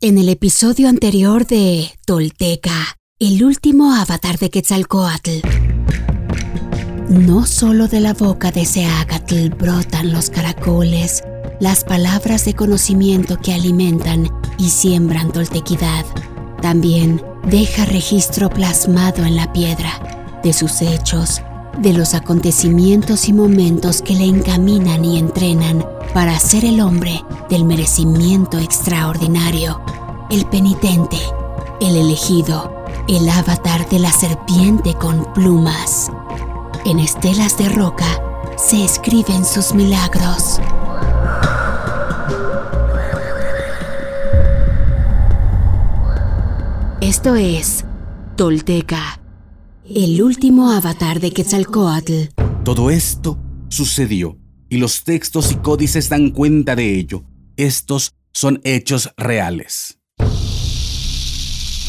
En el episodio anterior de Tolteca, el último avatar de Quetzalcoatl. No solo de la boca de Seacatl brotan los caracoles, las palabras de conocimiento que alimentan y siembran toltequidad. También deja registro plasmado en la piedra de sus hechos, de los acontecimientos y momentos que le encaminan y entrenan para ser el hombre del merecimiento extraordinario, el penitente, el elegido, el avatar de la serpiente con plumas. En estelas de roca se escriben sus milagros. Esto es Tolteca, el último avatar de Quetzalcoatl. Todo esto sucedió y los textos y códices dan cuenta de ello. Estos son hechos reales.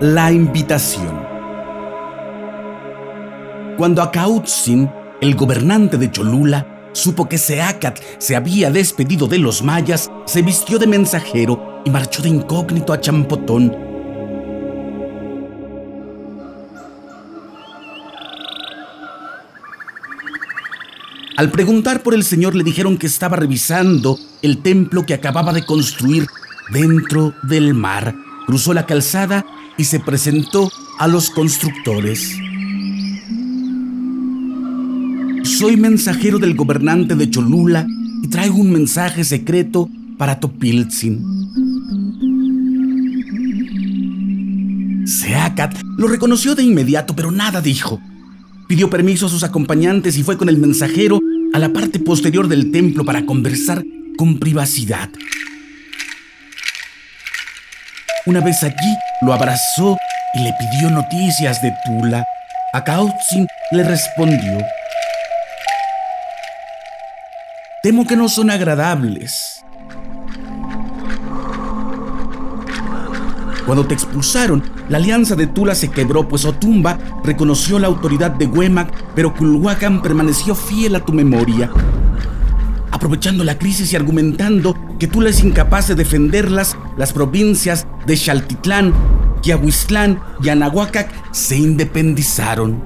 La invitación. Cuando Acautzin, el gobernante de Cholula, supo que Seacat se había despedido de los mayas, se vistió de mensajero y marchó de incógnito a Champotón. Al preguntar por el señor le dijeron que estaba revisando el templo que acababa de construir dentro del mar. Cruzó la calzada y se presentó a los constructores. Soy mensajero del gobernante de Cholula y traigo un mensaje secreto para Topiltzin. Seacat lo reconoció de inmediato, pero nada dijo. Pidió permiso a sus acompañantes y fue con el mensajero a la parte posterior del templo para conversar con privacidad. Una vez allí, lo abrazó y le pidió noticias de Tula. A le respondió: Temo que no son agradables. Cuando te expulsaron, la alianza de Tula se quebró, pues Otumba reconoció la autoridad de Huemac, pero Culhuacan permaneció fiel a tu memoria. Aprovechando la crisis y argumentando que Tula es incapaz de defenderlas, las provincias de Xaltitlán, Quiahuiztlán y Anahuacac se independizaron.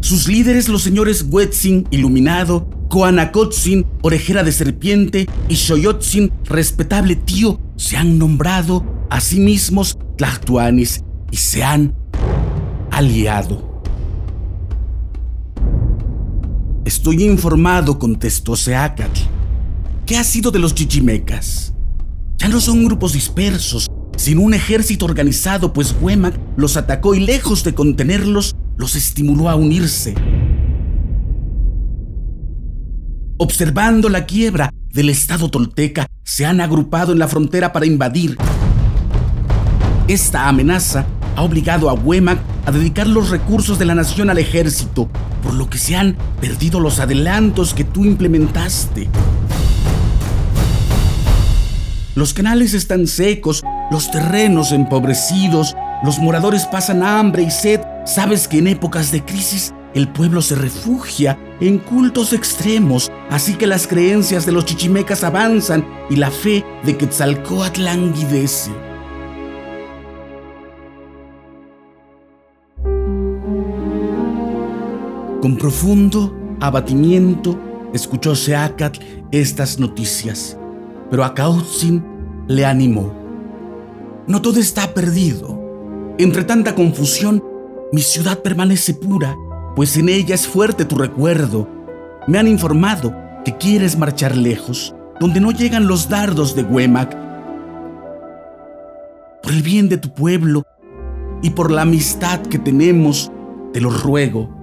Sus líderes, los señores Huetzin, Iluminado, Coanacotzin, Orejera de Serpiente, y Xoyotzin, respetable tío, se han nombrado a sí mismos Tlahtuanis y se han aliado. Estoy informado, contestó Seacatl. ¿Qué ha sido de los chichimecas? Ya no son grupos dispersos, sino un ejército organizado, pues Huemac los atacó y lejos de contenerlos, los estimuló a unirse. Observando la quiebra del estado tolteca, se han agrupado en la frontera para invadir. Esta amenaza ha obligado a Huemac a dedicar los recursos de la nación al ejército, por lo que se han perdido los adelantos que tú implementaste. Los canales están secos, los terrenos empobrecidos, los moradores pasan hambre y sed. Sabes que en épocas de crisis el pueblo se refugia en cultos extremos, así que las creencias de los chichimecas avanzan y la fe de Quetzalcóatl languidece. Con profundo abatimiento escuchó Seacat estas noticias, pero a le animó. No todo está perdido. Entre tanta confusión, mi ciudad permanece pura, pues en ella es fuerte tu recuerdo. Me han informado que quieres marchar lejos, donde no llegan los dardos de Huemac. Por el bien de tu pueblo y por la amistad que tenemos, te lo ruego,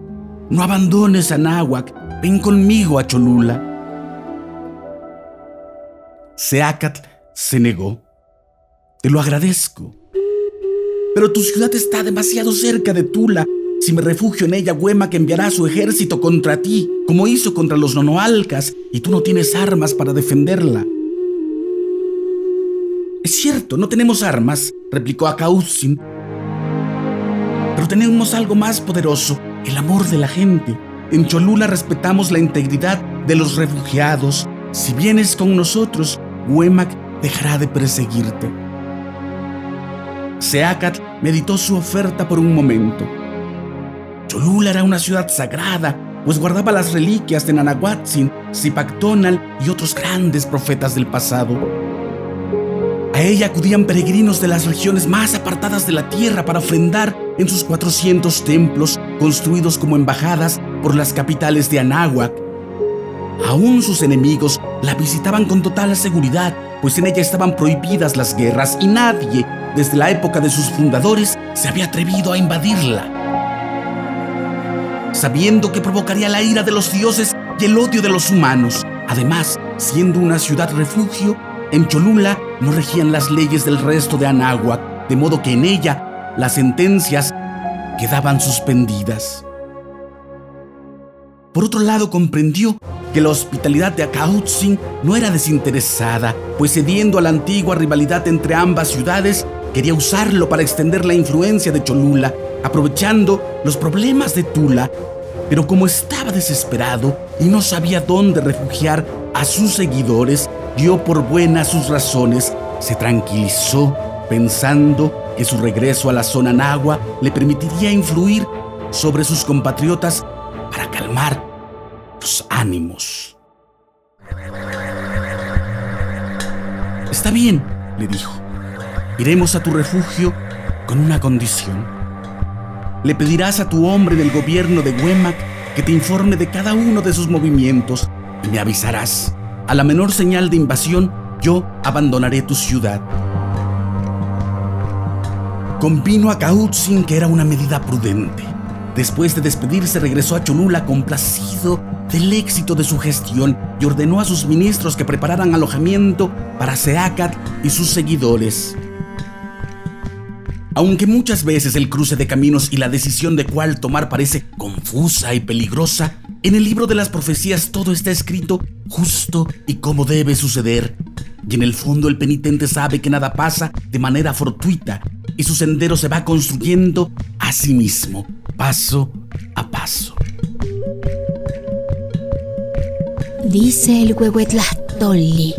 no abandones a Náhuac, ven conmigo a Cholula. Seacat se negó. Te lo agradezco. Pero tu ciudad está demasiado cerca de Tula. Si me refugio en ella, Huemac enviará su ejército contra ti, como hizo contra los nonoalcas, y tú no tienes armas para defenderla. Es cierto, no tenemos armas, replicó Akautzin. Pero tenemos algo más poderoso, el amor de la gente. En Cholula respetamos la integridad de los refugiados. Si vienes con nosotros, Huemac dejará de perseguirte. Seacat meditó su oferta por un momento. Cholula era una ciudad sagrada, pues guardaba las reliquias de Nanahuatzin, Zipactonal y otros grandes profetas del pasado. A ella acudían peregrinos de las regiones más apartadas de la tierra para ofrendar en sus 400 templos construidos como embajadas por las capitales de Anáhuac. Aún sus enemigos la visitaban con total seguridad, pues en ella estaban prohibidas las guerras y nadie, desde la época de sus fundadores, se había atrevido a invadirla. Sabiendo que provocaría la ira de los dioses y el odio de los humanos, además, siendo una ciudad refugio, en Cholula no regían las leyes del resto de Anáhuac, de modo que en ella las sentencias quedaban suspendidas. Por otro lado, comprendió que la hospitalidad de Akautzin no era desinteresada, pues cediendo a la antigua rivalidad entre ambas ciudades, quería usarlo para extender la influencia de Cholula, aprovechando los problemas de Tula. Pero como estaba desesperado y no sabía dónde refugiar a sus seguidores, dio por buenas sus razones, se tranquilizó pensando que su regreso a la zona Nahua le permitiría influir sobre sus compatriotas para calmar los ánimos. Está bien, le dijo. Iremos a tu refugio con una condición. Le pedirás a tu hombre del gobierno de Huemac que te informe de cada uno de sus movimientos y me avisarás. A la menor señal de invasión, yo abandonaré tu ciudad. Convino a Kautzin que era una medida prudente. Después de despedirse, regresó a Cholula complacido del éxito de su gestión y ordenó a sus ministros que prepararan alojamiento para Seacat y sus seguidores. Aunque muchas veces el cruce de caminos y la decisión de cuál tomar parece confusa y peligrosa, en el libro de las profecías todo está escrito justo y como debe suceder. Y en el fondo el penitente sabe que nada pasa de manera fortuita y su sendero se va construyendo a sí mismo, paso a paso. Dice el Huehuetlahtolli,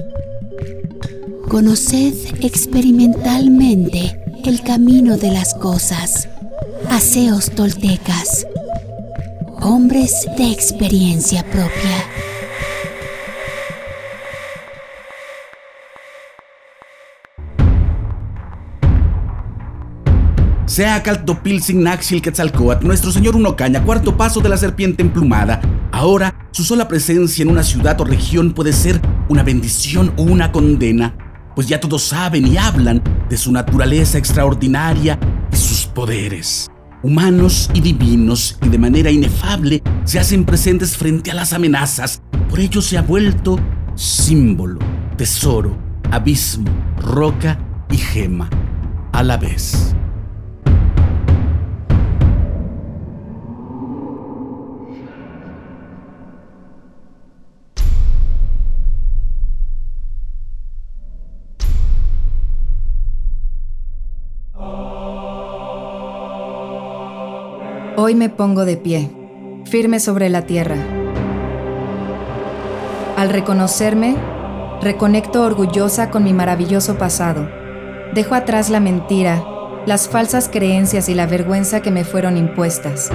conoced experimentalmente el camino de las cosas, aseos toltecas, hombres de experiencia propia. Sea Caltopilsin Naxil Quetzalcoatl, nuestro señor Unocaña, cuarto paso de la serpiente emplumada. Ahora, su sola presencia en una ciudad o región puede ser una bendición o una condena, pues ya todos saben y hablan de su naturaleza extraordinaria y sus poderes. Humanos y divinos, y de manera inefable se hacen presentes frente a las amenazas. Por ello se ha vuelto símbolo, tesoro, abismo, roca y gema a la vez. Hoy me pongo de pie, firme sobre la tierra. Al reconocerme, reconecto orgullosa con mi maravilloso pasado. Dejo atrás la mentira, las falsas creencias y la vergüenza que me fueron impuestas.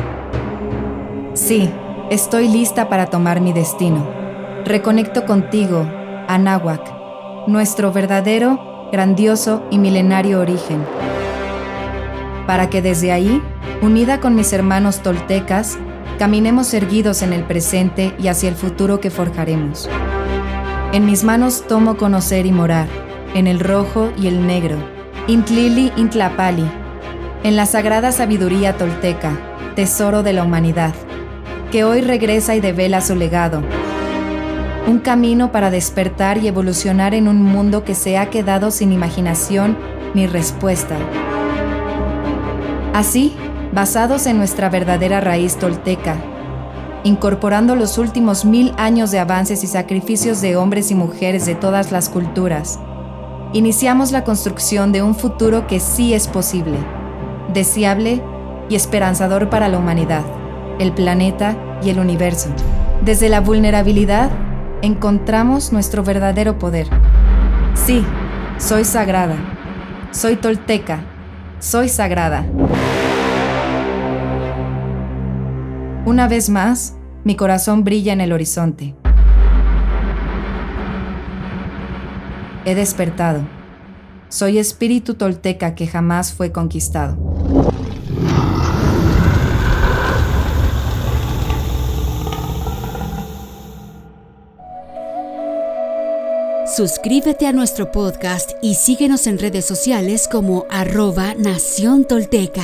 Sí, Estoy lista para tomar mi destino. Reconecto contigo, Anáhuac, nuestro verdadero, grandioso y milenario origen. Para que desde ahí, unida con mis hermanos toltecas, caminemos erguidos en el presente y hacia el futuro que forjaremos. En mis manos tomo conocer y morar, en el rojo y el negro, Intlili Intlapali, en la sagrada sabiduría tolteca, tesoro de la humanidad que hoy regresa y devela su legado. Un camino para despertar y evolucionar en un mundo que se ha quedado sin imaginación ni respuesta. Así, basados en nuestra verdadera raíz tolteca, incorporando los últimos mil años de avances y sacrificios de hombres y mujeres de todas las culturas, iniciamos la construcción de un futuro que sí es posible, deseable y esperanzador para la humanidad el planeta y el universo. Desde la vulnerabilidad encontramos nuestro verdadero poder. Sí, soy sagrada. Soy tolteca. Soy sagrada. Una vez más, mi corazón brilla en el horizonte. He despertado. Soy espíritu tolteca que jamás fue conquistado. Suscríbete a nuestro podcast y síguenos en redes sociales como arroba Nación Tolteca.